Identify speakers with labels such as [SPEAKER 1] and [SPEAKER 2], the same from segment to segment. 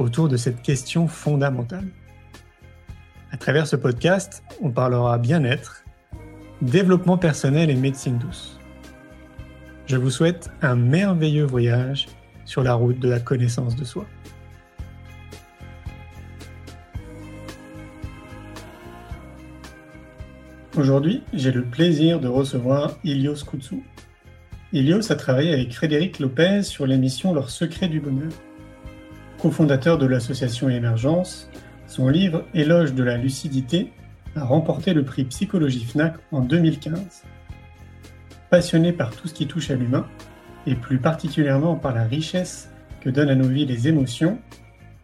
[SPEAKER 1] autour de cette question fondamentale. À travers ce podcast, on parlera bien-être, développement personnel et médecine douce. Je vous souhaite un merveilleux voyage sur la route de la connaissance de soi. Aujourd'hui, j'ai le plaisir de recevoir Ilios Koutsou. Ilios a travaillé avec Frédéric Lopez sur l'émission Leur secret du bonheur. Cofondateur de l'association Émergence, son livre Éloge de la lucidité a remporté le prix Psychologie FNAC en 2015. Passionné par tout ce qui touche à l'humain, et plus particulièrement par la richesse que donnent à nos vies les émotions,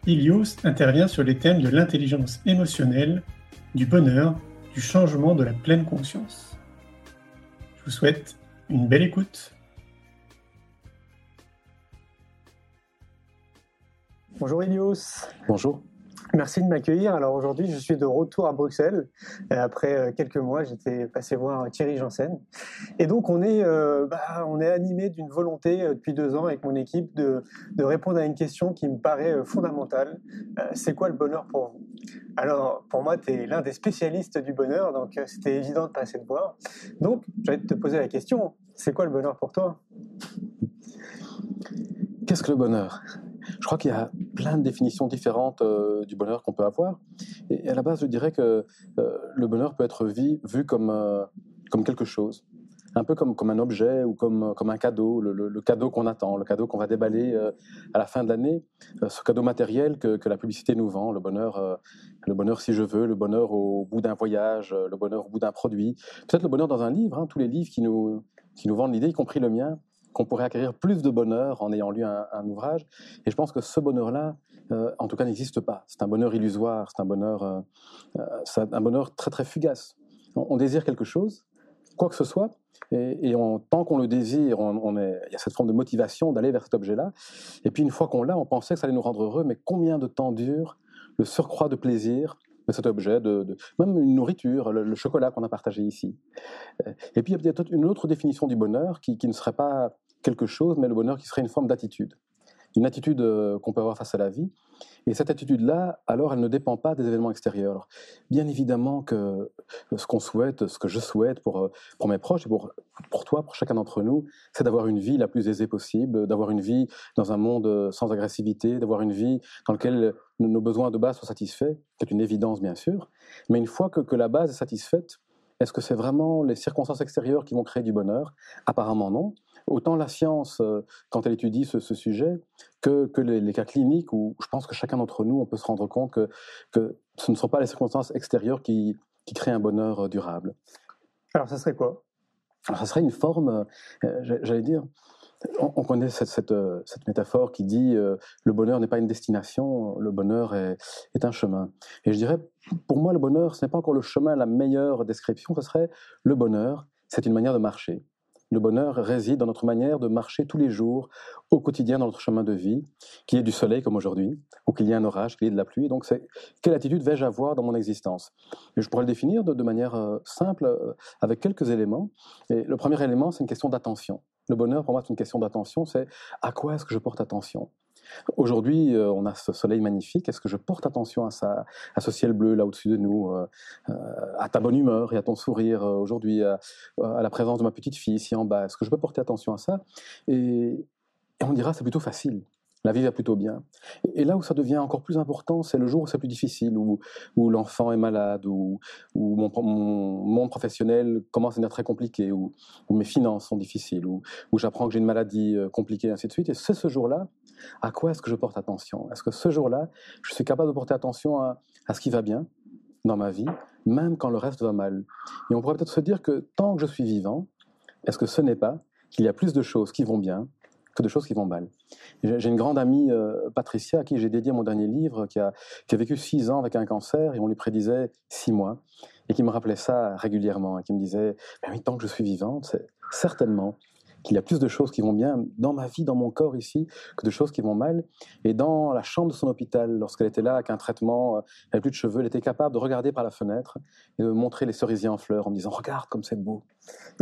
[SPEAKER 1] Ilios intervient sur les thèmes de l'intelligence émotionnelle, du bonheur, du changement de la pleine conscience. Je vous souhaite une belle écoute. Bonjour Ilios.
[SPEAKER 2] Bonjour.
[SPEAKER 1] Merci de m'accueillir. Alors aujourd'hui, je suis de retour à Bruxelles. Après euh, quelques mois, j'étais passé voir Thierry Janssen. Et donc, on est, euh, bah, on est animé d'une volonté euh, depuis deux ans avec mon équipe de, de, répondre à une question qui me paraît fondamentale. c'est quoi le bonheur pour vous? Alors, pour moi, tu es l'un des spécialistes du bonheur, donc c'était évident de passer te voir. Donc, j'allais te poser la question. C'est quoi le bonheur pour toi?
[SPEAKER 2] Qu'est-ce que le bonheur? Je crois qu'il y a plein de définitions différentes euh, du bonheur qu'on peut avoir. Et, à la base, je dirais que euh, le bonheur peut être vu, comme, euh, comme quelque chose. Un peu comme, comme un objet ou comme, comme un cadeau, le, cadeau qu'on attend, le cadeau qu'on va déballer à la fin de l'année, ce cadeau matériel que, que, la publicité nous vend, le bonheur, le bonheur si je veux, le bonheur au bout d'un voyage, le bonheur au bout d'un produit, peut-être le bonheur dans un livre, hein, tous les livres qui nous, qui nous vendent l'idée, y compris le mien, qu'on pourrait acquérir plus de bonheur en ayant lu un, ouvrage. Et je pense que ce bonheur-là, euh, en tout cas, n'existe pas. C'est un bonheur illusoire, c'est un bonheur, euh, euh, un bonheur très très fugace. On, désire quelque chose, quoi que ce soit, et, tant qu'on le désire, on, il y a cette forme de motivation d'aller vers cet objet-là. Et puis une fois qu'on l'a, on pensait que ça allait nous rendre heureux, mais combien de temps dure le surcroît de plaisir de cet objet, même une nourriture, le, chocolat qu'on a partagé ici. Et puis il y a peut-être une autre définition du bonheur qui ne serait pas quelque chose, mais le bonheur qui serait une forme d'attitude. Une attitude euh, qu'on peut avoir face à la vie. Et cette attitude-là, alors, elle ne dépend pas des événements extérieurs. bien évidemment que ce qu'on souhaite, ce que je souhaite pour, euh, pour mes proches et pour, pour toi, pour chacun d'entre nous, c'est d'avoir une vie la plus aisée possible, d'avoir une vie dans un monde euh, sans agressivité, d'avoir une vie dans laquelle nos besoins de base soient satisfaits. C'est une évidence, bien sûr. Mais une fois que, que la base est satisfaite, est-ce que c'est vraiment les circonstances extérieures qui vont créer du bonheur? Apparemment non. Autant la science, euh, quand elle étudie ce, sujet, que, les, cas cliniques, où je pense que chacun d'entre nous, on peut se rendre compte que, que ce ne sont pas les circonstances extérieures qui, qui créent un bonheur euh, durable.
[SPEAKER 1] Alors, ça serait quoi?
[SPEAKER 2] Alors, ça serait une forme, euh, j'allais dire, on, connaît cette, cette, métaphore qui dit le bonheur n'est pas une destination, le bonheur est, un chemin. Et je dirais, pour moi, le bonheur, ce n'est pas encore le chemin, la meilleure description, ce serait le bonheur, c'est une manière de marcher. Le bonheur réside dans notre manière de marcher tous les jours, au quotidien, dans notre chemin de vie, qu'il y ait du soleil comme aujourd'hui, ou qu'il y ait un orage, qu'il y ait de la pluie. Donc, c'est quelle attitude vais-je avoir dans mon existence? Et Je pourrais le définir de, manière euh, simple, euh, avec quelques éléments. Et le premier élément, c'est une question d'attention. Le bonheur, pour moi, c'est une question d'attention. C'est à quoi est-ce que je porte attention? Aujourd'hui, euh, on a ce soleil magnifique. Est-ce que je porte attention à, ça, à ce ciel bleu là au-dessus de nous, euh, euh, à ta bonne humeur et à ton sourire aujourd'hui, à, la présence de ma petite fille ici en bas? Est-ce que je peux porter attention à ça? Et, on dira c'est plutôt facile. La vie va plutôt bien. Et là où ça devient encore plus important, c'est le jour où c'est plus difficile, où, où l'enfant est malade, où, où mon, monde professionnel commence à devenir très compliqué, où, mes finances sont difficiles, où, j'apprends que j'ai une maladie compliquée, et ainsi de suite. Et c'est ce jour-là à quoi est-ce que je porte attention? Est-ce que ce jour-là, je suis capable de porter attention à, ce qui va bien dans ma vie, même quand le reste va mal? Et on pourrait peut-être se dire que tant que je suis vivant, est-ce que ce n'est pas qu'il y a plus de choses qui vont bien que de choses qui vont mal. J'ai une grande amie, euh, Patricia, à qui j'ai dédié mon dernier livre, qui a, vécu six ans avec un cancer et on lui prédisait six mois, et qui me rappelait ça régulièrement, et qui me disait, mais tant que je suis vivante, c'est certainement qu'il y a plus de choses qui vont bien dans ma vie, dans mon corps ici, que de choses qui vont mal. Et dans la chambre de son hôpital, lorsqu'elle était là avec un traitement, euh, elle n'avait plus de cheveux, elle était capable de regarder par la fenêtre et de montrer les cerisiers en fleurs en me disant Regarde comme c'est beau.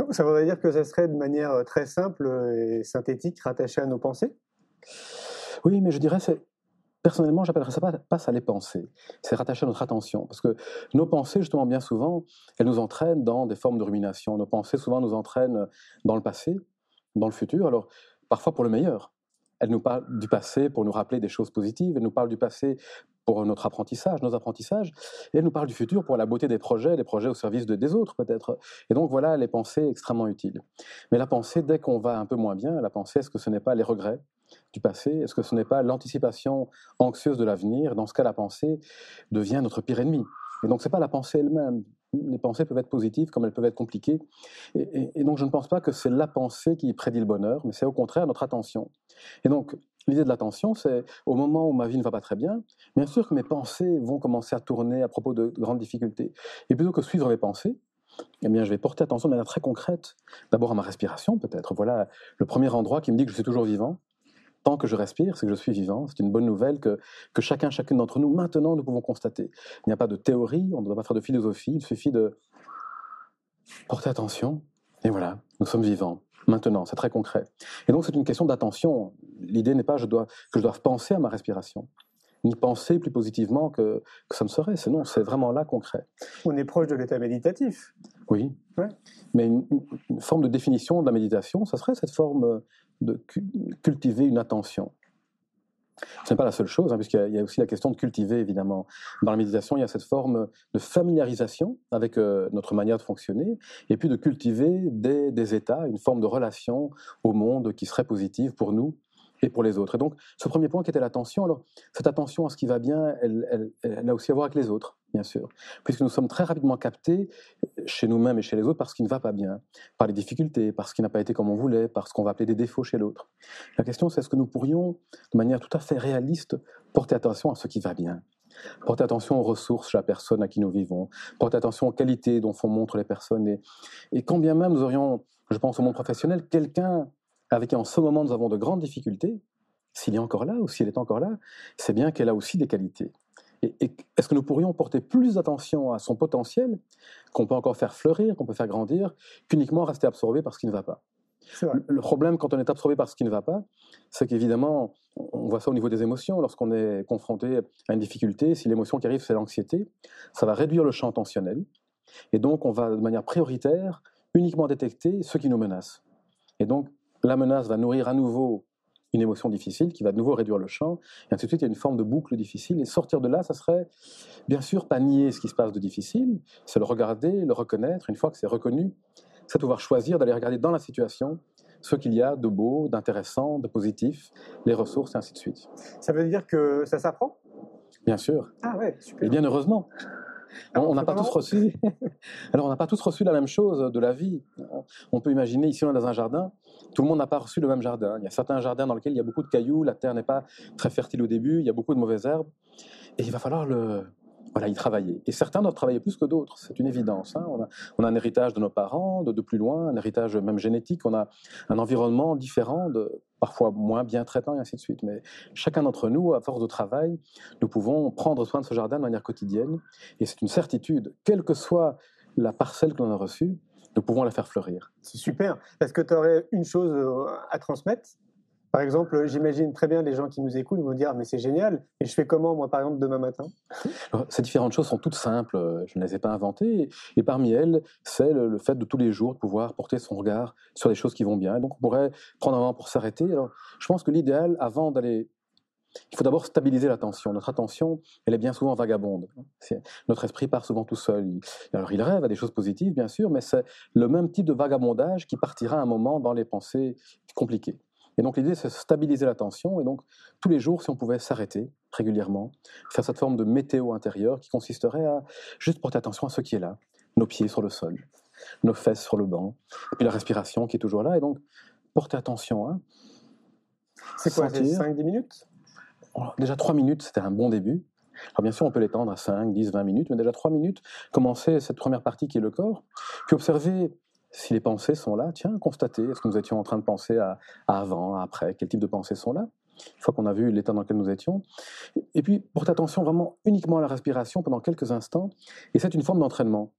[SPEAKER 1] ça voudrait dire que ça serait de manière euh, très simple et synthétique rattaché à nos pensées?
[SPEAKER 2] Oui, mais je dirais c'est Personnellement, j'appellerais ça pas, pas ça les pensées, c'est rattaché à notre attention. Parce que nos pensées, justement, bien souvent, elles nous entraînent dans des formes de rumination. Nos pensées, souvent, nous entraînent dans le passé, dans le futur, alors parfois pour le meilleur. Elle nous parle du passé pour nous rappeler des choses positives, elle nous parle du passé pour notre apprentissage, nos apprentissages, et elle nous parle du futur pour la beauté des projets, des projets au service de, des autres peut-être. Et donc voilà les pensées extrêmement utiles. Mais la pensée, dès qu'on va un peu moins bien, la pensée, est-ce que ce n'est pas les regrets du passé? Est-ce que ce n'est pas l'anticipation anxieuse de l'avenir? Dans ce cas, la pensée devient notre pire ennemi. Et donc, ce n'est pas la pensée elle-même les pensées peuvent être positives comme elles peuvent être compliquées. Et, donc je ne pense pas que c'est la pensée qui prédit le bonheur, mais c'est au contraire notre attention. Et donc l'idée de l'attention, c'est au moment où ma vie ne va pas très bien, bien sûr que mes pensées vont commencer à tourner à propos de grandes difficultés. Et plutôt que suivre mes pensées, eh bien, je vais porter attention de manière très concrète, d'abord à ma respiration peut-être. Voilà le premier endroit qui me dit que je suis toujours vivant tant que je respire, c'est que je suis vivant. C'est une bonne nouvelle que, que chacun, chacune d'entre nous, maintenant, nous pouvons constater. Il n'y a pas de théorie, on ne doit pas faire de philosophie, il suffit de porter attention. Et voilà, nous sommes vivants. Maintenant, c'est très concret. Et donc, c'est une question d'attention. L'idée n'est pas dois, que je doive penser à ma respiration, ni penser plus positivement que, ça ne serait. C'est non, c'est vraiment là concret.
[SPEAKER 1] On est proche de l'état méditatif.
[SPEAKER 2] Oui. Mais une, une, forme de définition de la méditation, ça serait cette forme de cultiver une attention. Ce n'est pas la seule chose, hein, puisqu'il y, a aussi la question de cultiver, évidemment. Dans la méditation, il y a cette forme de familiarisation avec euh, notre manière de fonctionner, et puis de cultiver des, des, états, une forme de relation au monde qui serait positive pour nous et pour les autres. Et donc, ce premier point qui était l'attention, alors, cette attention à ce qui va bien, elle, a aussi à voir avec les autres, bien sûr, puisque nous sommes très rapidement captés chez nous-mêmes et chez les autres par ce qui ne va pas bien, par les difficultés, par ce qui n'a pas été comme on voulait, par ce qu'on va appeler des défauts chez l'autre. La question, c'est est-ce que nous pourrions, de manière tout à fait réaliste, porter attention à ce qui va bien? Porter attention aux ressources chez la personne à qui nous vivons, porter attention aux qualités dont font montre les personnes. Et quand bien même nous aurions, je pense au monde professionnel, quelqu'un avec qui en ce moment nous avons de grandes difficultés, s'il est encore là ou s'il est encore là, c'est bien qu'elle a aussi des qualités. Et, est-ce que nous pourrions porter plus d'attention à son potentiel, qu'on peut encore faire fleurir, qu'on peut faire grandir, qu'uniquement rester absorbé par ce qui ne va pas? Le problème quand on est absorbé par ce qui ne va pas, c'est qu'évidemment, on voit ça au niveau des émotions, lorsqu'on est confronté à une difficulté, si l'émotion qui arrive c'est l'anxiété, ça va réduire le champ attentionnel, et donc on va de manière prioritaire uniquement détecter ce qui nous menace. Et donc la menace va nourrir à nouveau une émotion difficile qui va de nouveau réduire le champ, et ainsi de suite, il y a une forme de boucle difficile, et sortir de là, ça serait bien sûr pas nier ce qui se passe de difficile, c'est le regarder, le reconnaître, une fois que c'est reconnu, c'est pouvoir choisir d'aller regarder dans la situation ce qu'il y a de beau, d'intéressant, de positif, les ressources, et ainsi de suite.
[SPEAKER 1] Ça veut dire que ça s'apprend?
[SPEAKER 2] Bien sûr.
[SPEAKER 1] Ah ouais, super.
[SPEAKER 2] Et bien heureusement. On n'a pas tous reçu. Alors, on n'a pas tous reçu la même chose de la vie. On peut imaginer ici, on est dans un jardin. Tout le monde n'a pas reçu le même jardin. Il y a certains jardins dans lesquels il y a beaucoup de cailloux, la terre n'est pas très fertile au début, il y a beaucoup de mauvaises herbes, et il va falloir le, voilà, y travailler. Et certains doivent travailler plus que d'autres, c'est une évidence. Hein. On, a, un héritage de nos parents, de, plus loin, un héritage même génétique, on a un environnement différent, parfois moins bien traitant, et ainsi de suite. Mais chacun d'entre nous, à force de travail, nous pouvons prendre soin de ce jardin de manière quotidienne, et c'est une certitude, quelle que soit la parcelle que l'on a reçue, nous pouvons la faire fleurir.
[SPEAKER 1] C'est super. Est-ce que tu aurais une chose euh, à transmettre? Par exemple, j'imagine très bien les gens qui nous écoutent vont dire mais c'est génial, et je fais comment moi par exemple demain matin?
[SPEAKER 2] Ces différentes choses sont toutes simples, je ne les ai pas inventées, et parmi elles, c'est le, fait de tous les jours de pouvoir porter son regard sur les choses qui vont bien. Et donc on pourrait prendre un moment pour s'arrêter. Je pense que l'idéal, avant d'aller il faut d'abord stabiliser l'attention. Notre attention, elle est bien souvent vagabonde. Notre esprit part souvent tout seul. Alors il rêve à des choses positives, bien sûr, mais c'est le même type de vagabondage qui partira un moment dans les pensées compliquées. Et donc l'idée, c'est de stabiliser l'attention. Et donc tous les jours, si on pouvait s'arrêter régulièrement, faire cette forme de météo intérieure qui consisterait à juste porter attention à ce qui est là, nos pieds sur le sol, nos fesses sur le banc, et puis la respiration qui est toujours là. Et donc porter attention. Hein.
[SPEAKER 1] C'est quoi, c'est 5-10 minutes?
[SPEAKER 2] Déjà 3 minutes, c'était un bon début. Alors bien sûr, on peut l'étendre à 5, 10, 20 minutes, mais déjà 3 minutes, commencer cette première partie qui est le corps, puis observer si les pensées sont là, tiens, constater, est-ce que nous étions en train de penser à, avant, après, quel type de pensées sont là? Une fois qu'on a vu l'état dans lequel nous étions. Et puis, porter attention vraiment uniquement à la respiration pendant quelques instants, et c'est une forme d'entraînement.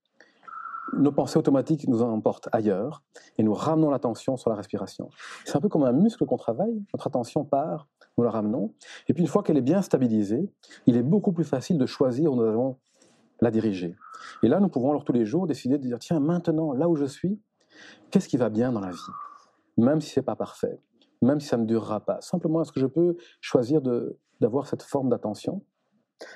[SPEAKER 2] Nos pensées automatiques nous emportent ailleurs, et nous ramenons l'attention sur la respiration. C'est un peu comme un muscle qu'on travaille, notre attention part, nous la ramenons, et puis une fois qu'elle est bien stabilisée, il est beaucoup plus facile de choisir où nous allons la diriger. Et là, nous pouvons alors tous les jours décider de dire, tiens, maintenant, là où je suis, qu'est-ce qui va bien dans la vie? Même si ce n'est pas parfait, même si ça ne durera pas. Simplement, est-ce que je peux choisir d'avoir cette forme d'attention?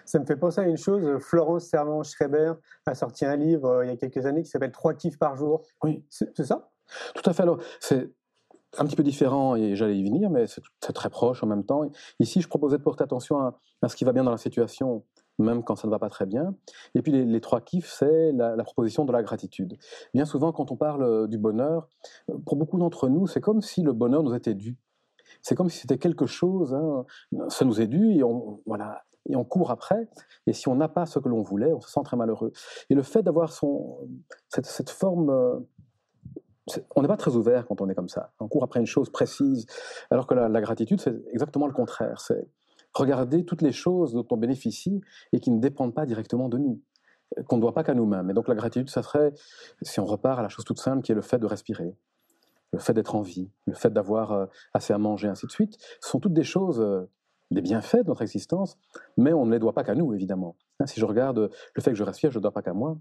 [SPEAKER 1] Ça me fait penser à une chose. Florence Servan-Schreiber a sorti un livre euh, il y a quelques années qui s'appelle Trois kiffs par jour.
[SPEAKER 2] Oui.
[SPEAKER 1] C'est ça?
[SPEAKER 2] Tout à fait. Alors, c'est un petit peu différent et j'allais y venir, mais c'est très proche en même temps. Ici, je proposais de porter attention à, à, ce qui va bien dans la situation même quand ça ne va pas très bien. Et puis les, trois kiffs, c'est la, proposition de la gratitude. Bien souvent, quand on parle euh, du bonheur, euh, pour beaucoup d'entre nous, c'est comme si le bonheur nous était dû. C'est comme si c'était quelque chose, hein, ça nous est dû et on, voilà, et on court après. Et si on n'a pas ce que l'on voulait, on se sent très malheureux. Et le fait d'avoir cette, cette forme euh, on n'est pas très ouvert quand on est comme ça. On court après une chose précise, alors que la, la gratitude, c'est exactement le contraire. C'est regarder toutes les choses dont on bénéficie et qui ne dépendent pas directement de nous, euh, qu'on ne doit pas qu'à nous-mêmes. Et donc la gratitude, ça serait, si on repart à la chose toute simple qui est le fait de respirer, le fait d'être en vie, le fait d'avoir euh, assez à manger, ainsi de suite, sont toutes des choses, euh, des bienfaits de notre existence, mais on ne les doit pas qu'à nous, évidemment. Hein, si je regarde le fait que je respire, je ne dois pas qu'à moi.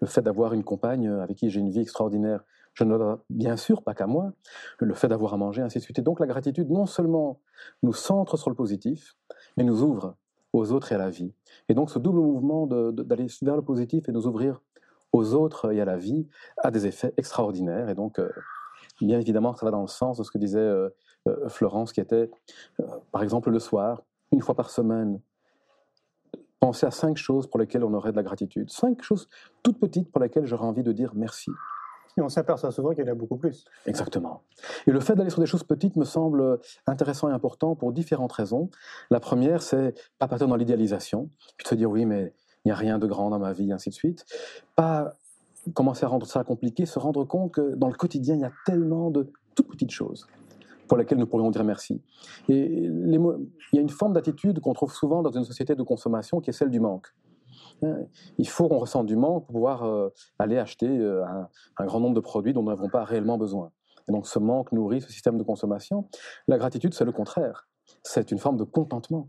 [SPEAKER 2] Le fait d'avoir une compagne avec qui j'ai une vie extraordinaire, je ne dois bien sûr pas qu'à moi. Le fait d'avoir à manger, ainsi de suite. Et donc la gratitude, non seulement nous centre sur le positif, mais nous ouvre aux autres et à la vie. Et donc ce double mouvement d'aller vers le positif et nous ouvrir aux autres et à la vie a des effets extraordinaires. Et donc, euh, bien évidemment, ça va dans le sens de ce que disait euh, euh, Florence, qui était, par exemple, le soir, une fois par semaine, penser à cinq choses pour lesquelles on aurait de la gratitude. Cinq choses toutes petites pour lesquelles j'aurais envie de dire merci.
[SPEAKER 1] Et on s'aperçoit souvent qu'il y en a beaucoup plus.
[SPEAKER 2] Exactement. Et le fait d'aller sur des choses petites me semble intéressant et important pour différentes raisons. La première, c'est pas partir dans l'idéalisation, puis de se dire oui, mais il n'y a rien de grand dans ma vie, ainsi de suite. Pas commencer à rendre ça compliqué, se rendre compte que dans le quotidien, il y a tellement de toutes petites choses pour lesquelles nous pourrions dire merci. Et il y a une forme d'attitude qu'on trouve souvent dans une société de consommation qui est celle du manque. Hein, il faut qu'on ressente du manque pour pouvoir euh, aller acheter euh, un, grand nombre de produits dont nous n'avons pas réellement besoin. Et donc ce manque nourrit ce système de consommation. La gratitude, c'est le contraire. C'est une forme de contentement.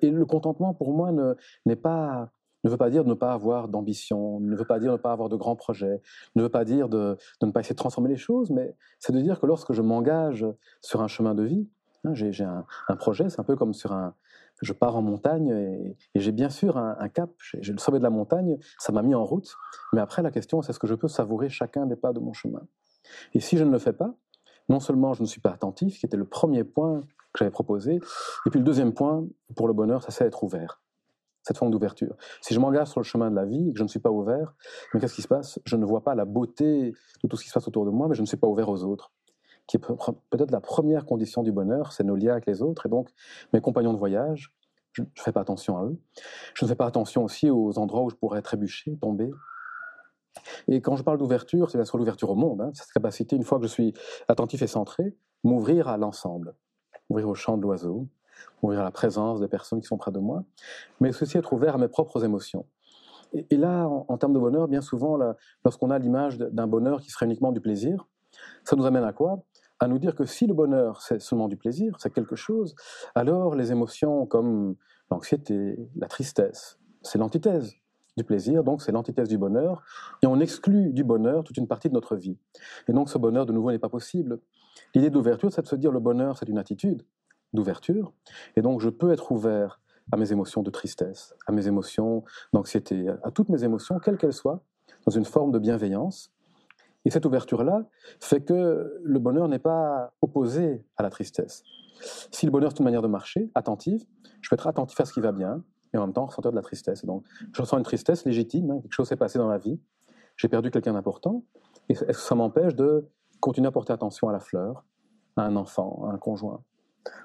[SPEAKER 2] Et le contentement, pour moi, ne, pas, ne veut pas dire de ne pas avoir d'ambition, ne veut pas dire de ne pas avoir de grands projets, ne veut pas dire de, ne pas essayer de transformer les choses, mais c'est de dire que lorsque je m'engage sur un chemin de vie, hein, j'ai, un, projet, c'est un peu comme sur un, je pars en montagne et, j'ai bien sûr un, cap, j'ai le sommet de la montagne, ça m'a mis en route, mais après la question c'est est-ce que je peux savourer chacun des pas de mon chemin. Et si je ne le fais pas, non seulement je ne suis pas attentif, qui était le premier point que j'avais proposé, et puis le deuxième point pour le bonheur, ça c'est être ouvert, cette forme d'ouverture. Si je m'engage sur le chemin de la vie et que je ne suis pas ouvert, mais qu'est-ce qui se passe? Je ne vois pas la beauté de tout ce qui se passe autour de moi, mais je ne suis pas ouvert aux autres qui est peut-être la première condition du bonheur, c'est nos liens avec les autres. Et donc, mes compagnons de voyage, je ne fais pas attention à eux. Je ne fais pas attention aussi aux endroits où je pourrais trébucher, tomber. Et quand je parle d'ouverture, c'est bien sûr l'ouverture au monde, hein, cette capacité, une fois que je suis attentif et centré, m'ouvrir à l'ensemble, ouvrir au chant de l'oiseau, ouvrir à la présence des personnes qui sont près de moi, mais aussi être ouvert à mes propres émotions. Et, là, en, termes de bonheur, bien souvent, lorsqu'on a l'image d'un bonheur qui serait uniquement du plaisir, ça nous amène à quoi? À nous dire que si le bonheur, c'est seulement du plaisir, c'est quelque chose, alors les émotions comme l'anxiété, la tristesse, c'est l'antithèse du plaisir, donc c'est l'antithèse du bonheur, et on exclut du bonheur toute une partie de notre vie. Et donc ce bonheur, de nouveau, n'est pas possible. L'idée d'ouverture, c'est de se dire le bonheur, c'est une attitude d'ouverture, et donc je peux être ouvert à mes émotions de tristesse, à mes émotions d'anxiété, à toutes mes émotions, quelles qu'elles soient, dans une forme de bienveillance, et cette ouverture-là fait que le bonheur n'est pas opposé à la tristesse. Si le bonheur est une manière de marcher, attentive, je peux être attentif à ce qui va bien et en même temps ressentir de la tristesse. donc, je ressens une tristesse légitime, hein, quelque chose s'est passé dans ma vie, j'ai perdu quelqu'un d'important, et ça m'empêche de continuer à porter attention à la fleur, à un enfant, à un conjoint?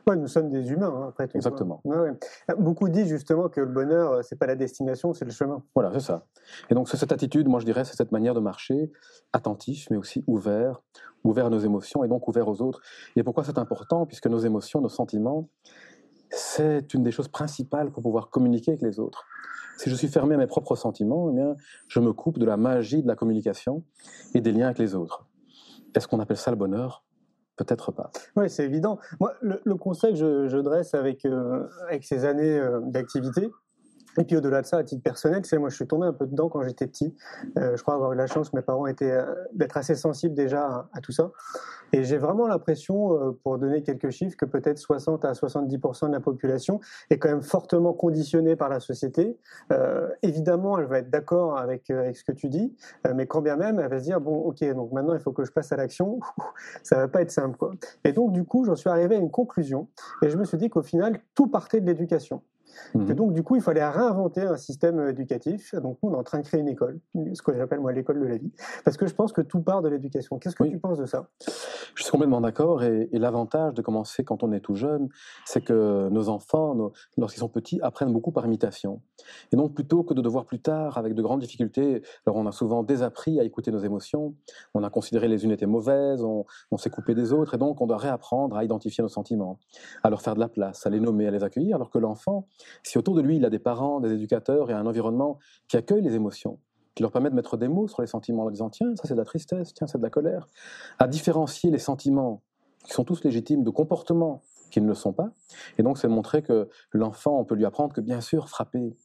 [SPEAKER 1] Ouais, nous sommes des humains, hein, après tout.
[SPEAKER 2] Exactement.
[SPEAKER 1] Ouais, ouais. Beaucoup disent justement que le bonheur, euh, c'est pas la destination, c'est le chemin.
[SPEAKER 2] Voilà, c'est ça. Et donc, c'est cette attitude, moi je dirais, c'est cette manière de marcher, attentif, mais aussi ouvert, ouvert à nos émotions et donc ouvert aux autres. Et pourquoi c'est important? Puisque nos émotions, nos sentiments, c'est une des choses principales pour pouvoir communiquer avec les autres. Si je suis fermé à mes propres sentiments, eh bien, je me coupe de la magie de la communication et des liens avec les autres. Est-ce qu'on appelle ça le bonheur? Peut-être pas.
[SPEAKER 1] Oui, c'est évident. Moi, le, constat que je, je dresse avec, euh, avec ces années euh, d'activité, et puis au-delà de ça, à titre personnel, c'est moi je suis tombé un peu dedans quand j'étais petit. Euh, je crois avoir eu la chance que mes parents étaient euh, d'être assez sensibles déjà à, tout ça. Et j'ai vraiment l'impression, euh, pour donner quelques chiffres, que peut-être 60 à 70% de la population est quand même fortement conditionnée par la société. Euh, évidemment, elle va être d'accord avec, avec ce que tu dis, mais quand bien même, elle va se dire bon, ok, donc maintenant il faut que je passe à l'action. ça va pas être simple, quoi. Et donc du coup, j'en suis arrivé à une conclusion, et je me suis dit qu'au final, tout partait de l'éducation.
[SPEAKER 2] Mhm.
[SPEAKER 1] Et donc, du coup, il fallait réinventer un système éducatif. Donc, nous, on est en train de créer une école, ce que j'appelle moi l'école de la vie, parce que je pense que tout part de l'éducation. Qu'est-ce que
[SPEAKER 2] Oui.
[SPEAKER 1] tu penses de ça?
[SPEAKER 2] Je suis complètement d'accord. Et, et l'avantage de commencer quand on est tout jeune, c'est que nos enfants, nos- lorsqu'ils sont petits, apprennent beaucoup par imitation. Et donc, plutôt que de devoir plus tard, avec de grandes difficultés, alors on a souvent désappris à écouter nos émotions, on a considéré les unes étaient mauvaises, on, on s'est coupé des autres, et donc on doit réapprendre à identifier nos sentiments, à leur faire de la place, à les nommer, à les accueillir, alors que l'enfant, si autour de lui il a des parents, des éducateurs et un environnement qui accueille les émotions, qui leur permet de mettre des mots sur les sentiments en leur disant tiens, ça c'est de la tristesse, tiens, c'est de la colère, à différencier les sentiments qui sont tous légitimes de comportements qui ne le sont pas. Et donc c'est montrer que l'enfant, on peut lui apprendre que bien sûr frapper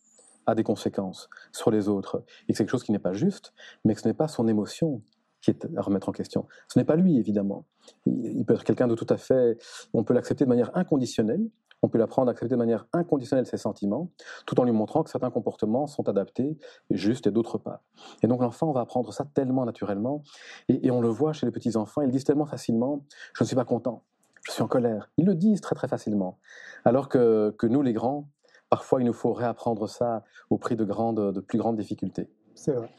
[SPEAKER 2] a des conséquences sur les autres et que c'est quelque chose qui n'est pas juste, mais que ce n'est pas son émotion qui est à remettre en question. Ce n'est pas lui, évidemment. Il peut être quelqu'un de tout à fait... On peut l'accepter de manière inconditionnelle, on peut l'apprendre à accepter de manière inconditionnelle ses sentiments, tout en lui montrant que certains comportements sont adaptés, justes et d'autres pas. Et donc l'enfant va apprendre ça tellement naturellement, et, et on le voit chez les petits-enfants, ils disent tellement facilement « je ne suis pas content, je suis en colère ». Ils le disent très très facilement. Alors que, que nous, les grands, parfois il nous faut réapprendre ça au prix de, grandes, de plus grandes difficultés.
[SPEAKER 1] C'est vrai.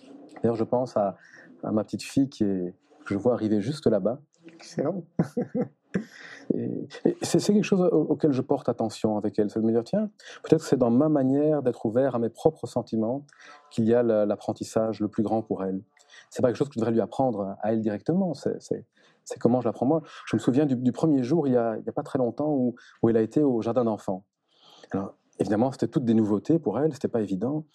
[SPEAKER 2] D'ailleurs, je pense à, à ma petite fille qui est, que je vois arriver juste là-bas.
[SPEAKER 1] Excellent.
[SPEAKER 2] C'est quelque chose au- auquel je porte attention avec elle, c'est de me dire, tiens, peut-être c'est dans ma manière d'être ouvert à mes propres sentiments qu'il y a la- l'apprentissage le plus grand pour elle. C'est pas quelque chose que je devrais lui apprendre à elle directement, c'est- comment je l'apprends moi. Je me souviens du, premier jour, il y, a, pas très longtemps, où, où elle a été au jardin d'enfants. Évidemment, c'était toutes des nouveautés pour elle, c'était pas évident.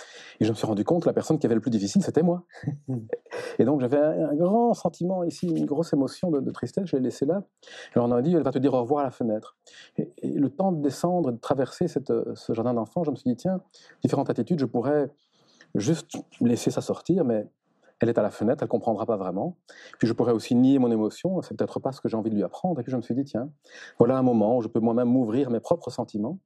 [SPEAKER 2] Et je me suis rendu compte que la personne qui avait le plus difficile, c'était moi. Et donc, j'avais un, un grand sentiment ici, une grosse émotion de, de tristesse, je l'ai laissée là. Alors, on a dit, elle va te dire au revoir à la fenêtre. Et, et le temps de descendre et de traverser cette, euh, ce jardin d'enfants, je me suis dit, tiens, différentes attitudes, je pourrais juste laisser ça sortir, mais elle est à la fenêtre, elle comprendra pas vraiment. Puis je pourrais aussi nier mon émotion, c'est peut-être pas ce que j'ai envie de lui apprendre. Et puis je me suis dit, tiens, voilà un moment où je peux moi-même m'ouvrir mes propres sentiments.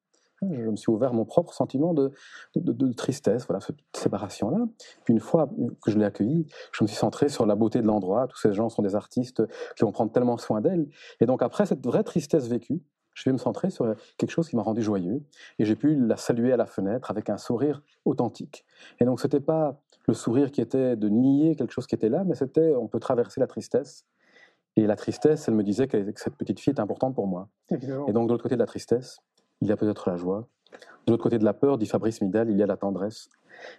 [SPEAKER 2] Je me suis ouvert mon propre sentiment de, de, de- de tristesse, voilà, cette séparation-là. Puis une fois que je l'ai accueilli, je me suis centré sur la beauté de l'endroit. Tous ces gens sont des artistes qui vont prendre tellement soin d'elle. Et donc après cette vraie tristesse vécue, je vais me centrer sur quelque chose qui m'a rendu joyeux. Et j'ai pu la saluer à la fenêtre avec un sourire authentique. Et donc c'était pas le sourire qui était de nier quelque chose qui était là, mais c'était on peut traverser la tristesse. Et la tristesse, elle me disait que que cette petite fille est importante pour moi.
[SPEAKER 1] Évidemment.
[SPEAKER 2] Et donc, de l'autre côté de la tristesse, il y a peut-être la joie. De l'autre côté de la peur, dit Fabrice Midal, il y a la tendresse.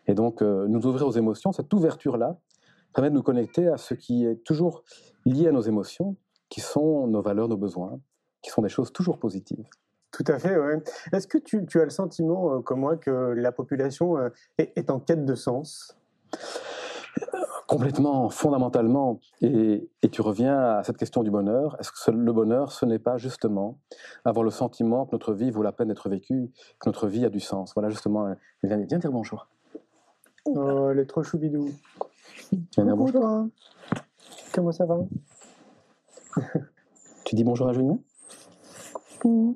[SPEAKER 2] Et donc, euh, nous ouvrir aux émotions, cette ouverture-là, permet de nous connecter à ce qui est toujours lié à nos émotions, qui sont nos valeurs, nos besoins, qui sont des choses toujours positives.
[SPEAKER 1] Tout à fait, ouais. Est-ce que tu, as le sentiment, euh, comme moi, que la population euh, est en quête de sens?
[SPEAKER 2] Complètement, fondamentalement. Et, et tu reviens à cette question du bonheur. Est-ce que ce- le bonheur, ce n'est pas justement avoir le sentiment que notre vie vaut la peine d'être vécue, que notre vie a du sens? Voilà, justement, elle vient, viens dire bonjour.
[SPEAKER 1] Oh, elle est trop choubidou.
[SPEAKER 2] Viens dire bonjour.
[SPEAKER 1] Comment ça va?
[SPEAKER 2] Tu dis bonjour à Julien?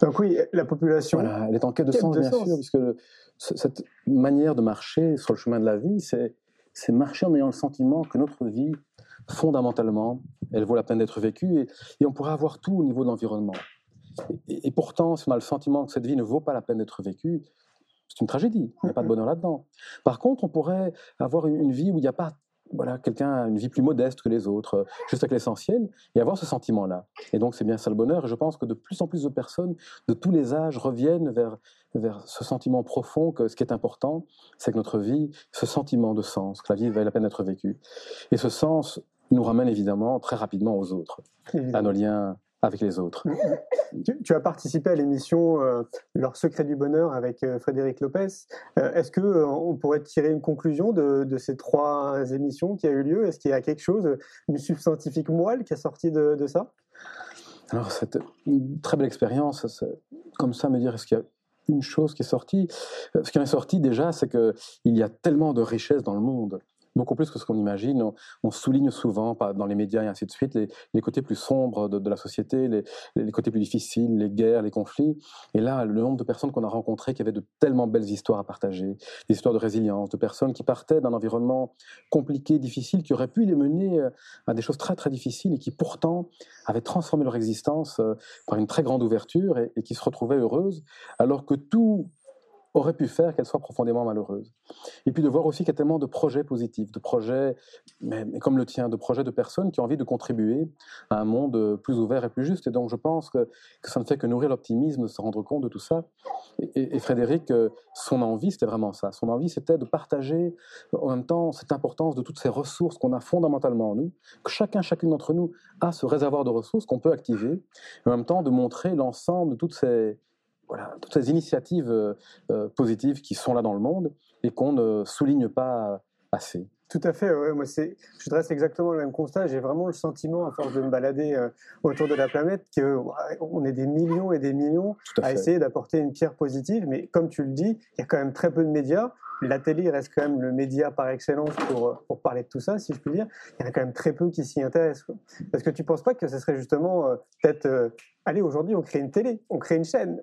[SPEAKER 1] Donc oui, la population.
[SPEAKER 2] Voilà, elle est en quête de
[SPEAKER 1] Quête
[SPEAKER 2] sens,
[SPEAKER 1] de
[SPEAKER 2] bien
[SPEAKER 1] sens.
[SPEAKER 2] sûr, puisque le- cette manière de marcher sur le chemin de la vie, c'est c'est marcher en ayant le sentiment que notre vie, fondamentalement, elle vaut la peine d'être vécue, et, et on pourrait avoir tout au niveau de l'environnement. Et, et pourtant, si on a le sentiment que cette vie ne vaut pas la peine d'être vécue, c'est une tragédie, il n'y a pas de bonheur là-dedans. Par contre, on pourrait avoir une, une vie où il n'y a pas voilà, quelqu'un a une vie plus modeste que les autres, euh, juste avec l'essentiel, et avoir ce sentiment-là. Et donc c'est bien ça le bonheur, et je pense que de plus en plus de personnes de tous les âges reviennent vers, vers ce sentiment profond que ce qui est important, c'est que notre vie, ce sentiment de sens, que la vie vaille la peine d'être vécue. Et ce sens nous ramène évidemment très rapidement aux autres, à nos liens avec les autres.
[SPEAKER 1] Tu, tu as participé à l'émission euh, Leur secret du bonheur avec euh, Frédéric Lopez. Euh, Est-ce que on pourrait tirer une conclusion de, de ces trois émissions qui a eu lieu? Est-ce qu'il y a quelque chose, une substantifique moelle qui est sortie de, de ça?
[SPEAKER 2] Alors, c'est une très belle expérience. Comme ça, me dire, est-ce qu'il y a une chose qui est sortie? Ce qui en est sorti déjà, c'est qu'il y a tellement de richesses dans le monde. Beaucoup plus que ce qu'on imagine. On, souligne souvent, dans les médias et ainsi de suite, les, côtés plus sombres de, la société, les, côtés plus difficiles, les guerres, les conflits. Et là, le nombre de personnes qu'on a rencontrées qui avaient de tellement belles histoires à partager, des histoires de résilience, de personnes qui partaient d'un environnement compliqué, difficile, qui aurait pu les mener euh, à des choses très très difficiles et qui pourtant avaient transformé leur existence euh, par une très grande ouverture et qui se retrouvaient heureuses, alors que tout aurait pu faire qu'elle soit profondément malheureuse. Et puis de voir aussi qu'il y a tellement de projets positifs, de projets, mais, comme le tien, de projets de personnes qui ont envie de contribuer à un monde plus ouvert et plus juste. Et donc je pense que, ça ne fait que nourrir l'optimisme de se rendre compte de tout ça. Et Frédéric, euh, son envie, c'était vraiment ça. Son envie, c'était de partager en même temps cette importance de toutes ces ressources qu'on a fondamentalement en nous, que chacun, chacune d'entre nous a ce réservoir de ressources qu'on peut activer, et en même temps de montrer l'ensemble de toutes ces voilà, toutes ces initiatives euh, euh, positives qui sont là dans le monde et qu'on ne souligne pas assez.
[SPEAKER 1] Tout à fait, ouais, moi c'est, je dresse exactement le même constat. J'ai vraiment le sentiment, à force de me balader euh, autour de la planète, que ouais, on est des millions et des millions à essayer d'apporter une pierre positive. Mais comme tu le dis, il y a quand même très peu de médias. La télé reste quand même le média par excellence pour, pour parler de tout ça, si je puis dire. Il y en a quand même très peu qui s'y intéressent. Est-ce que tu penses pas que ce serait justement euh, peut-être euh, allez, aujourd'hui, on crée une télé, on crée une chaîne.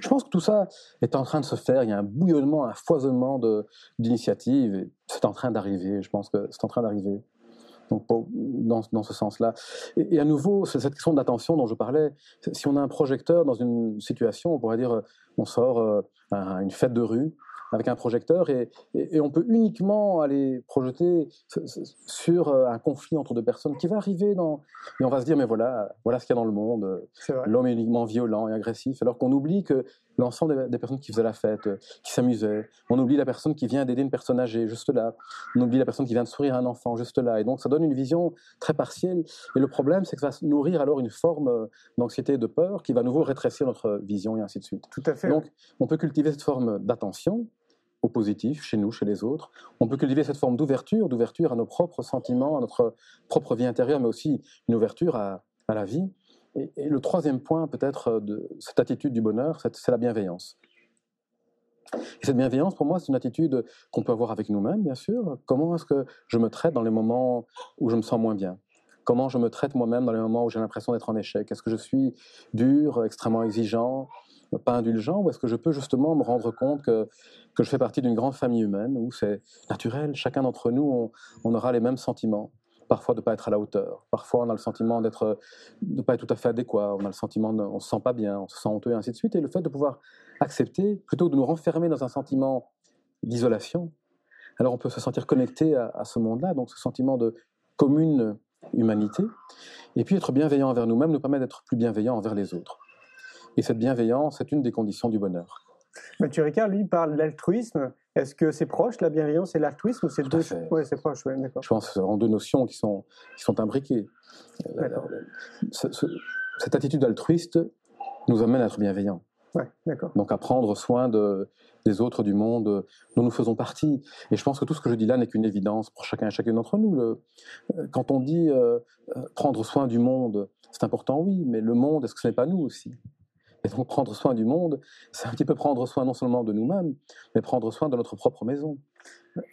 [SPEAKER 2] Je pense que tout ça est en train de se faire. Il y a un bouillonnement, un foisonnement d'initiatives. C'est en train d'arriver. Je pense que c'est en train d'arriver. Donc, dans, dans ce sens-là. Et, et, à nouveau, cette question d'attention dont je parlais. Si on a un projecteur dans une situation, on pourrait dire, on sort euh, à une fête de rue avec un projecteur et, et, et, on peut uniquement aller projeter sur euh, un conflit entre deux personnes qui va arriver dans et on va se dire mais voilà voilà ce qu'il y a dans le monde l'homme est uniquement violent et agressif alors qu'on oublie que l'ensemble des, des, personnes qui faisaient la fête euh, qui s'amusaient on oublie la personne qui vient d'aider une personne âgée juste là on oublie la personne qui vient de sourire à un enfant juste là et donc ça donne une vision très partielle et le problème c'est que ça va nourrir alors une forme euh, d'anxiété et de peur qui va nouveau rétrécir notre vision et ainsi de suite.
[SPEAKER 1] Tout à fait
[SPEAKER 2] donc on peut cultiver cette forme d'attention au positif, chez nous, chez les autres. On peut cultiver cette forme d'ouverture, d'ouverture à nos propres sentiments, à notre propre vie intérieure, mais aussi une ouverture à, la vie. Et, et, le troisième point, peut-être, de cette attitude du bonheur, c'est la bienveillance. Et cette bienveillance, pour moi, c'est une attitude qu'on peut avoir avec nous-mêmes, bien sûr. Comment est-ce que je me traite dans les moments où je me sens moins bien? Comment je me traite moi-même dans les moments où j'ai l'impression d'être en échec? Est-ce que je suis dur, extrêmement exigeant? Pas indulgent ou est-ce que je peux justement me rendre compte que, que je fais partie d'une grande famille humaine où c'est naturel, chacun d'entre nous, on, aura les mêmes sentiments. Parfois de ne pas être à la hauteur, parfois on a le sentiment d'être, de ne pas être tout à fait adéquat, on a le sentiment de, on se sent pas bien, on se sent honteux et ainsi de suite. Et le fait de pouvoir accepter, plutôt que de nous renfermer dans un sentiment d'isolation, alors on peut se sentir connecté à, à ce monde-là, donc ce sentiment de commune humanité, et puis être bienveillant envers nous-mêmes nous permet d'être plus bienveillant envers les autres. Et cette bienveillance est une des conditions du bonheur.
[SPEAKER 1] Mathieu Ricard, lui, parle d'altruisme. Est-ce que c'est proche, la bienveillance et l'altruisme, ou c'est deux
[SPEAKER 2] Oui,
[SPEAKER 1] c'est proche, ouais, d'accord.
[SPEAKER 2] Je pense en deux notions qui sont, qui sont imbriquées. Ce, ce, cette attitude altruiste nous amène à être bienveillants.
[SPEAKER 1] Ouais, d'accord.
[SPEAKER 2] Donc à prendre soin de, des autres du monde dont nous faisons partie. Et je pense que tout ce que je dis là n'est qu'une évidence pour chacun et chacune d'entre nous. Le, quand on dit euh, prendre soin du monde, c'est important, oui, mais le monde, est-ce que ce n'est pas nous aussi? Et donc prendre soin du monde, c'est un petit peu prendre soin non seulement de nous-mêmes, mais prendre soin de notre propre maison.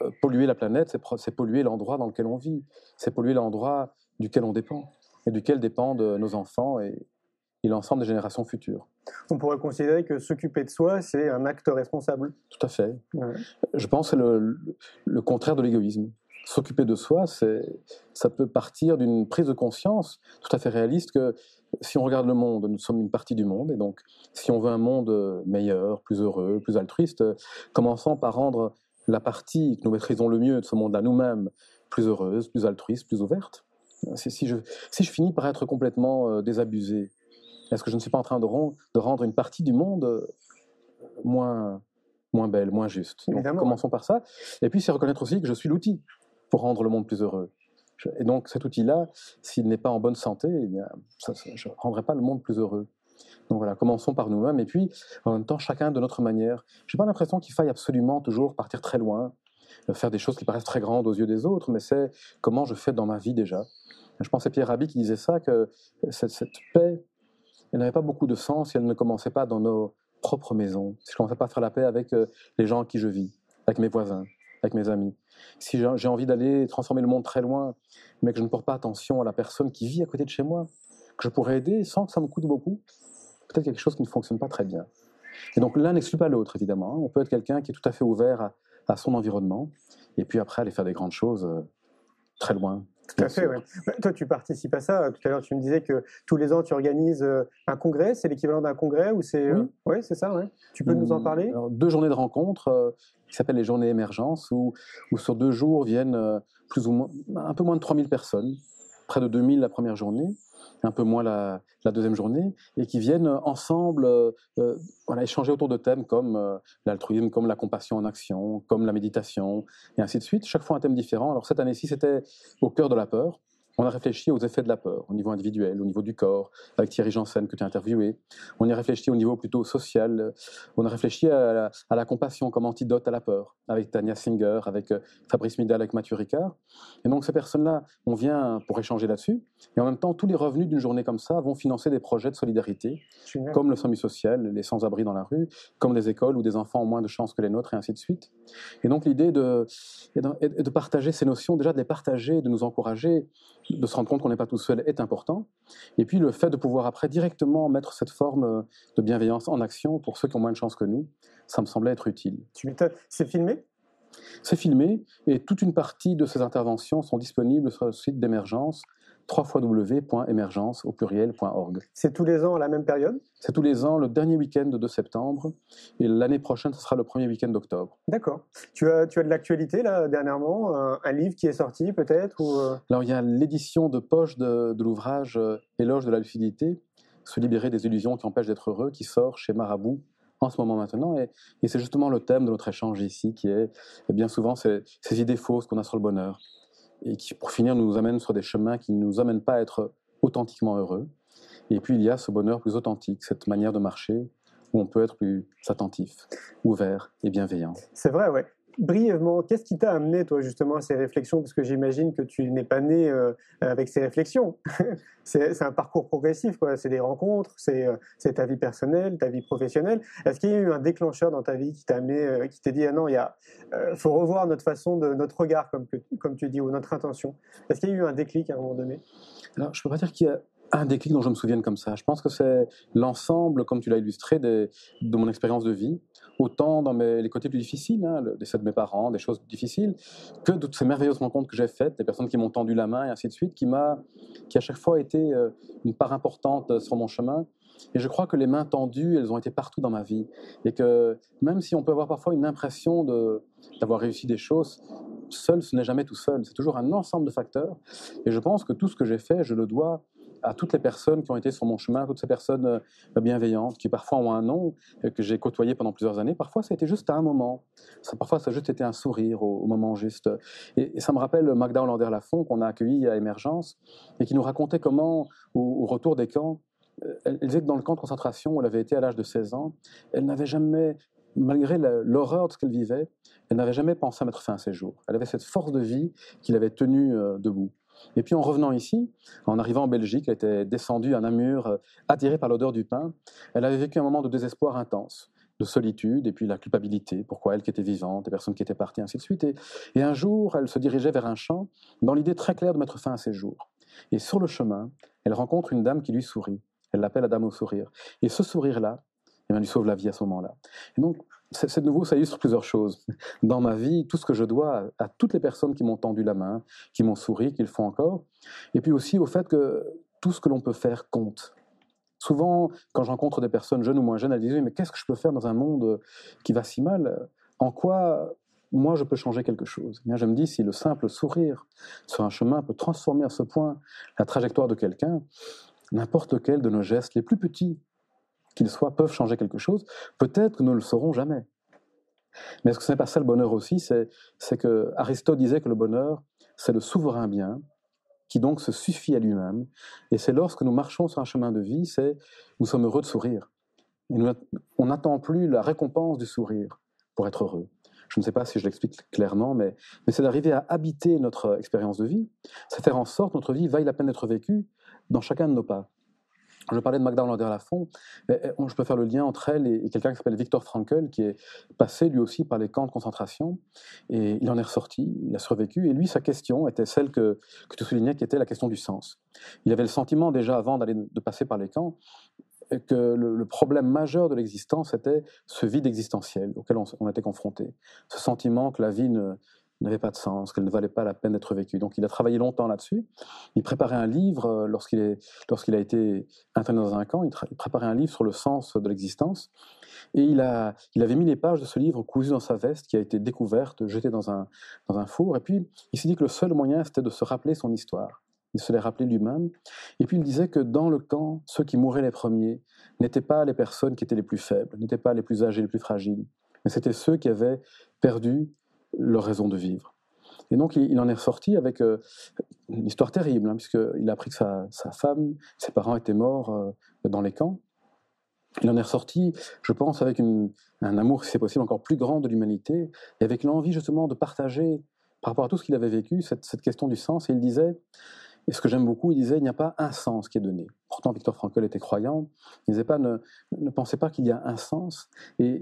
[SPEAKER 2] Euh, polluer la planète, c'est polluer l'endroit dans lequel on vit, c'est polluer l'endroit duquel on dépend, et duquel dépendent nos enfants et, et l'ensemble des générations futures.
[SPEAKER 1] On pourrait considérer que s'occuper de soi, c'est un acte responsable.
[SPEAKER 2] Tout à fait. Ouais. Je pense que c'est le, le contraire de l'égoïsme s'occuper de soi, ça peut partir d'une prise de conscience tout à fait réaliste que si on regarde le monde, nous sommes une partie du monde, et donc si on veut un monde meilleur, plus heureux, plus altruiste, commençons par rendre la partie que nous maîtrisons le mieux de ce monde-là nous-mêmes plus heureuse, plus altruiste, plus ouverte. Si je, si je finis par être complètement désabusé, est-ce que je ne suis pas en train de, de rendre une partie du monde moins, moins belle, moins juste? Donc, Commençons par ça. Et puis, c'est reconnaître aussi que je suis l'outil pour rendre le monde plus heureux. Et donc, cet outil-là, s'il n'est pas en bonne santé, eh je ne rendrai pas le monde plus heureux. Donc voilà, commençons par nous-mêmes et puis en même temps chacun de notre manière. Je n'ai pas l'impression qu'il faille absolument toujours partir très loin, euh, faire des choses qui paraissent très grandes aux yeux des autres, mais c'est comment je fais dans ma vie déjà. Je pense à Pierre Rabhi qui disait ça, que cette, cette paix, elle n'avait pas beaucoup de sens si elle ne commençait pas dans nos propres maisons, si je ne commençais pas à faire la paix avec euh, les gens à qui je vis, avec mes voisins, avec mes amis. Si j'ai envie d'aller transformer le monde très loin, mais que je ne porte pas attention à la personne qui vit à côté de chez moi, que je pourrais aider sans que ça me coûte beaucoup, peut-être quelque chose qui ne fonctionne pas très bien. Et donc l'un n'exclut pas l'autre, évidemment. Hein. On peut être quelqu'un qui est tout à fait ouvert à, son environnement, et puis après aller faire des grandes choses euh, très loin.
[SPEAKER 3] Tout à fait, oui. Bah, toi, tu participes à ça. Tout à l'heure, tu me disais que tous les ans, tu organises euh, un congrès. C'est l'équivalent d'un congrès ou c'est euh, Oui, c'est ça. Ouais. Tu peux nous en parler?
[SPEAKER 2] Deux journées de rencontres qui s'appellent les journées émergence, où, où, sur deux jours viennent plus ou moins un peu moins de 3000 personnes, près de 2000 la première journée, un peu moins la, deuxième journée, et qui viennent ensemble euh, euh, voilà, échanger autour de thèmes comme euh, l'altruisme, comme la compassion en action, comme la méditation, et ainsi de suite. Chaque fois un thème différent. Alors cette année-ci, c'était au cœur de la peur. On a réfléchi aux effets de la peur, au niveau individuel, au niveau du corps, avec Thierry Janssen que tu as interviewé. On y a réfléchi au niveau plutôt social. On a réfléchi à la, compassion comme antidote à la peur, avec Tania Singer, avec euh, Fabrice Midal, avec Mathieu Ricard. Et donc ces personnes-là, on vient pour échanger là-dessus. Et en même temps, tous les revenus d'une journée comme ça vont financer des projets de solidarité, comme le SAMU social, les sans-abri dans la rue, comme des écoles où des enfants ont moins de chances que les nôtres, et ainsi de suite. Et donc l'idée de, de partager ces notions, déjà de les partager, de nous encourager, de se rendre compte qu'on n'est pas tout seul est important. Et puis le fait de pouvoir après directement mettre cette forme de bienveillance en action pour ceux qui ont moins de chance que nous, ça me semblait être utile.
[SPEAKER 3] C'est filmé?
[SPEAKER 2] C'est filmé et toute une partie de ces interventions sont disponibles sur le site d'émergence www.emergence au pluriel.org.
[SPEAKER 3] C'est tous les ans à la même période?
[SPEAKER 2] C'est tous les ans, le dernier week-end de septembre, et l'année prochaine, ce sera le premier week-end d'octobre.
[SPEAKER 3] D'accord. Tu as, tu as de l'actualité, là, dernièrement? Un, livre qui est sorti, peut-être ou... Euh?
[SPEAKER 2] Alors, il y a l'édition de poche de, l'ouvrage euh, Éloge de la lucidité, se libérer des illusions qui empêchent d'être heureux, qui sort chez Marabout en ce moment maintenant. Et, c'est justement le thème de notre échange ici, qui est bien souvent ces idées fausses qu'on a sur le bonheur et qui, pour finir, nous amène sur des chemins qui ne nous amènent pas à être authentiquement heureux. Et puis, il y a ce bonheur plus authentique, cette manière de marcher où on peut être plus attentif, ouvert et bienveillant.
[SPEAKER 3] C'est vrai, ouais brièvement, qu'est-ce qui t'a amené, toi, justement, à ces réflexions? Parce que j'imagine que tu n'es pas né euh, avec ces réflexions. c'est un parcours progressif, quoi. C'est des rencontres, euh, c'est ta vie personnelle, ta vie professionnelle. Est-ce qu'il y a eu un déclencheur dans ta vie qui t'a amené, euh, qui t'a dit, ah non, il faut revoir notre façon de, notre regard, comme, comme tu dis, ou notre intention? Est-ce qu'il y a eu un déclic à un moment donné?
[SPEAKER 2] Alors, je peux pas dire qu'il y a un déclic dont je me souvienne comme ça. Je pense que c'est l'ensemble, comme tu l'as illustré, de mon expérience de vie autant dans les côtés plus difficiles, hein, le de mes parents, des choses difficiles, que de toutes ces merveilleuses rencontres que j'ai faites, des personnes qui m'ont tendu la main et ainsi de suite, qui m'a, qui à chaque fois été euh, une part importante sur mon chemin. Et je crois que les mains tendues, elles ont été partout dans ma vie. Et que même si on peut avoir parfois une impression de, d'avoir réussi des choses, seul, ce n'est jamais tout seul. C'est toujours un ensemble de facteurs. Et je pense que tout ce que j'ai fait, je le dois à toutes les personnes qui ont été sur mon chemin, toutes ces personnes euh, bienveillantes, qui parfois ont un nom, euh, que j'ai côtoyé pendant plusieurs années. Parfois, ça a été juste à un moment. Parfois, ça a juste été un sourire au, moment juste. Et, ça me rappelle Magda Hollander-Lafont, qu'on a accueilli à Émergence, et qui nous racontait comment, au, retour des camps, euh, elle, disait que dans le camp de concentration où elle avait été à l'âge de 16 ans, elle n'avait jamais malgré l'horreur de ce qu'elle vivait, elle n'avait jamais pensé à mettre fin à ses jours. Elle avait cette force de vie qui l'avait tenue debout. Et puis en revenant ici, en arrivant en Belgique, elle était descendue à Namur, euh, attirée par l'odeur du pain. Elle avait vécu un moment de désespoir intense, de solitude, et puis la culpabilité, pourquoi elle qui était vivante, des personnes qui étaient parties, ainsi de suite. Et, un jour, elle se dirigeait vers un champ, dans l'idée très claire de mettre fin à ses jours. Et sur le chemin, elle rencontre une dame qui lui sourit. Elle l'appelle la dame au sourire. Et ce sourire-là, eh bien, lui sauve la vie à ce moment-là. Et donc, c'est de nouveau, ça illustre plusieurs choses. Dans ma vie, tout ce que je dois à, toutes les personnes qui m'ont tendu la main, qui m'ont souri, qui le font encore, et puis aussi au fait que tout ce que l'on peut faire compte. Souvent, quand je rencontre des personnes jeunes ou moins jeunes, elles disent Mais qu'est-ce que je peux faire dans un monde qui va si mal? En quoi moi, je peux changer quelque chose? Eh bien, je me dis, si le simple sourire sur un chemin peut transformer à ce point la trajectoire de quelqu'un, n'importe lequel de nos gestes, les plus petits qu'ils soient, peuvent changer quelque chose. Peut-être que nous ne le saurons jamais. Mais est-ce que ce n'est pas ça le bonheur aussi C'est que Aristote disait que le bonheur, c'est le souverain bien, qui donc se suffit à lui-même. Et c'est lorsque nous marchons sur un chemin de vie, c'est nous sommes heureux de sourire. Et on n'attend plus la récompense du sourire pour être heureux. Je ne sais pas si je l'explique clairement, mais, mais c'est d'arriver à habiter notre expérience de vie, c'est faire en sorte que notre vie vaille la peine d'être vécue dans chacun de nos pas. Je parlais de Magda Hollander-Lafont. Je peux faire le lien entre elle et quelqu'un qui s'appelle Viktor Frankl, qui est passé lui aussi par les camps de concentration. Et il en est ressorti, il a survécu. Et lui, sa question était celle que, que tu soulignais, qui était la question du sens. Il avait le sentiment déjà avant d'aller de passer par les camps que le, problème majeur de l'existence était ce vide existentiel auquel on, on était confronté. Ce sentiment que la vie ne, n'avait pas de sens, qu'elle ne valait pas la peine d'être vécue. Donc il a travaillé longtemps là-dessus. Il préparait un livre euh, lorsqu'il a été interné dans un camp. Il, préparait un livre sur le sens de l'existence. Et il, a, il avait mis les pages de ce livre cousues dans sa veste, qui a été découverte, jetée dans un, dans un four. Et puis il s'est dit que le seul moyen, c'était de se rappeler son histoire. Il se l'est rappelé lui-même. Et puis il disait que dans le camp, ceux qui mouraient les premiers n'étaient pas les personnes qui étaient les plus faibles, n'étaient pas les plus âgés, les plus fragiles, mais c'était ceux qui avaient perdu leur raison de vivre. Et donc, il, en est ressorti avec euh, une histoire terrible, hein, puisqu'il a appris que sa, femme, ses parents étaient morts euh, dans les camps. Il en est ressorti, je pense, avec un amour, si c'est possible, encore plus grand de l'humanité, et avec l'envie justement de partager, par rapport à tout ce qu'il avait vécu, cette, cette question du sens. Et il disait, et ce que j'aime beaucoup, il disait, il n'y a pas un sens qui est donné. Pourtant, Victor Frankl était croyant. Il disait pas, ne, ne pensez pas qu'il y a un sens. Et,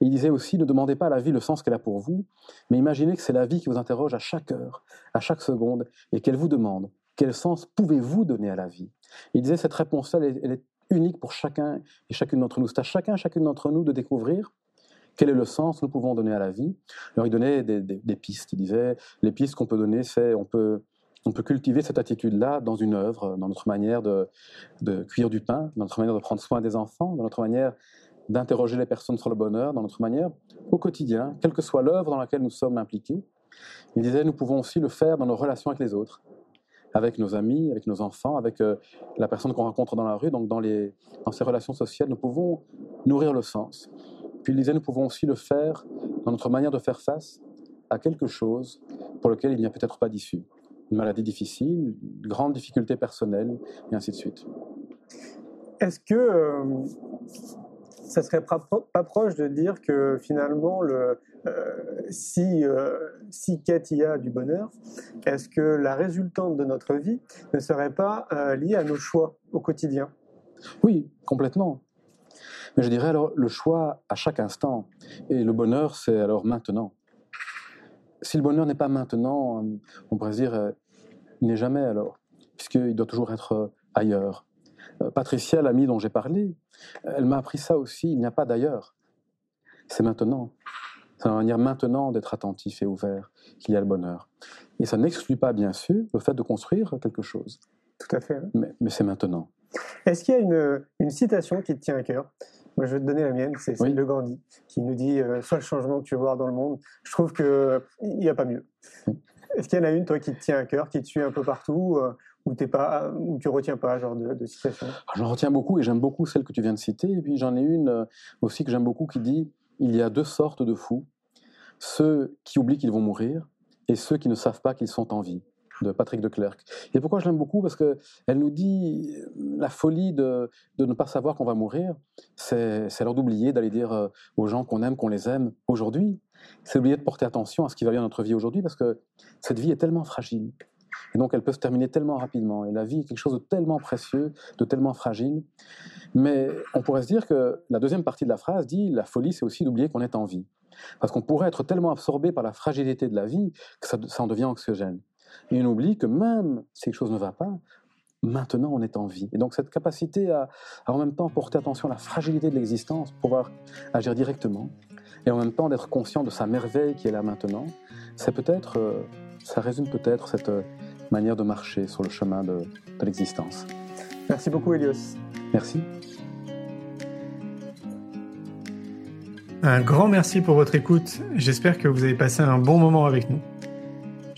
[SPEAKER 2] il disait aussi, ne demandez pas à la vie le sens qu'elle a pour vous, mais imaginez que c'est la vie qui vous interroge à chaque heure, à chaque seconde, et qu'elle vous demande, quel sens pouvez-vous donner à la vie? Il disait, cette réponse-là, elle, est unique pour chacun et chacune d'entre nous. C'est à chacun, chacune d'entre nous de découvrir quel est le sens que nous pouvons donner à la vie. Alors il donnait des, des pistes. Il disait, les pistes qu'on peut donner, c'est on peut on peut cultiver cette attitude-là dans une œuvre, dans notre manière de, cuire du pain, dans notre manière de prendre soin des enfants, dans notre manière d'interroger les personnes sur le bonheur, dans notre manière au quotidien, quelle que soit l'œuvre dans laquelle nous sommes impliqués. Il disait, nous pouvons aussi le faire dans nos relations avec les autres, avec nos amis, avec nos enfants, avec euh, la personne qu'on rencontre dans la rue, donc dans, ces relations sociales, nous pouvons nourrir le sens. Puis il disait, nous pouvons aussi le faire dans notre manière de faire face à quelque chose pour lequel il n'y a peut-être pas d'issue une maladie difficile, une grande difficulté personnelle, et ainsi de suite.
[SPEAKER 3] Est-ce que euh, ça serait pas, proche de dire que finalement, le, euh, si, euh, si y a du bonheur, est-ce que la résultante de notre vie ne serait pas liée à nos choix au quotidien?
[SPEAKER 2] Oui, complètement. Mais je dirais alors le choix à chaque instant. Et le bonheur, c'est alors maintenant si le bonheur n'est pas maintenant, on pourrait dire, euh, il n'est jamais alors, puisqu'il doit toujours être euh, ailleurs. Euh, Patricia, l'amie dont j'ai parlé, elle m'a appris ça aussi, il n'y a pas d'ailleurs. C'est maintenant. C'est une manière maintenant d'être attentif et ouvert qu'il y a le bonheur. Et ça n'exclut pas, bien sûr, le fait de construire quelque chose.
[SPEAKER 3] Tout à fait.
[SPEAKER 2] Mais, c'est maintenant.
[SPEAKER 3] Est-ce qu'il y a une, une citation qui te tient à cœur? Moi, je vais te donner la mienne, c'est celle de Gandhi, qui nous dit euh, Sois le changement que tu veux voir dans le monde. Je trouve qu'il n'y a pas mieux. Est-ce qu'il y en a une, toi, qui te tient à cœur, qui te suit un peu partout, euh, ou tu pas, ou tu retiens pas genre de, de citation
[SPEAKER 2] ah, J'en retiens beaucoup et j'aime beaucoup celle que tu viens de citer. Et puis j'en ai une euh, aussi que j'aime beaucoup qui dit Il y a deux sortes de fous ceux qui oublient qu'ils vont mourir et ceux qui ne savent pas qu'ils sont en vie de Patrick de Klerk. Et pourquoi je l'aime beaucoup? Parce qu'elle nous dit la folie de, ne pas savoir qu'on va mourir, c'est alors d'oublier d'aller dire euh, aux gens qu'on aime, qu'on les aime aujourd'hui. C'est oublier de porter attention à ce qui va bien dans notre vie aujourd'hui parce que cette vie est tellement fragile. Et donc elle peut se terminer tellement rapidement. Et la vie est quelque chose de tellement précieux, de tellement fragile. Mais on pourrait se dire que la deuxième partie de la phrase dit la folie, c'est aussi d'oublier qu'on est en vie. Parce qu'on pourrait être tellement absorbé par la fragilité de la vie que ça, ça en devient anxiogène. Et on oublie que même si quelque chose ne va pas, maintenant on est en vie. Et donc cette capacité à, en même temps porter attention à la fragilité de l'existence, pouvoir agir directement, et en même temps d'être conscient de sa merveille qui est là maintenant, c'est peut-être, euh, ça résume peut-être cette euh, manière de marcher sur le chemin de, de l'existence.
[SPEAKER 3] Merci beaucoup Elios.
[SPEAKER 2] Merci.
[SPEAKER 1] Un grand merci pour votre écoute. J'espère que vous avez passé un bon moment avec nous.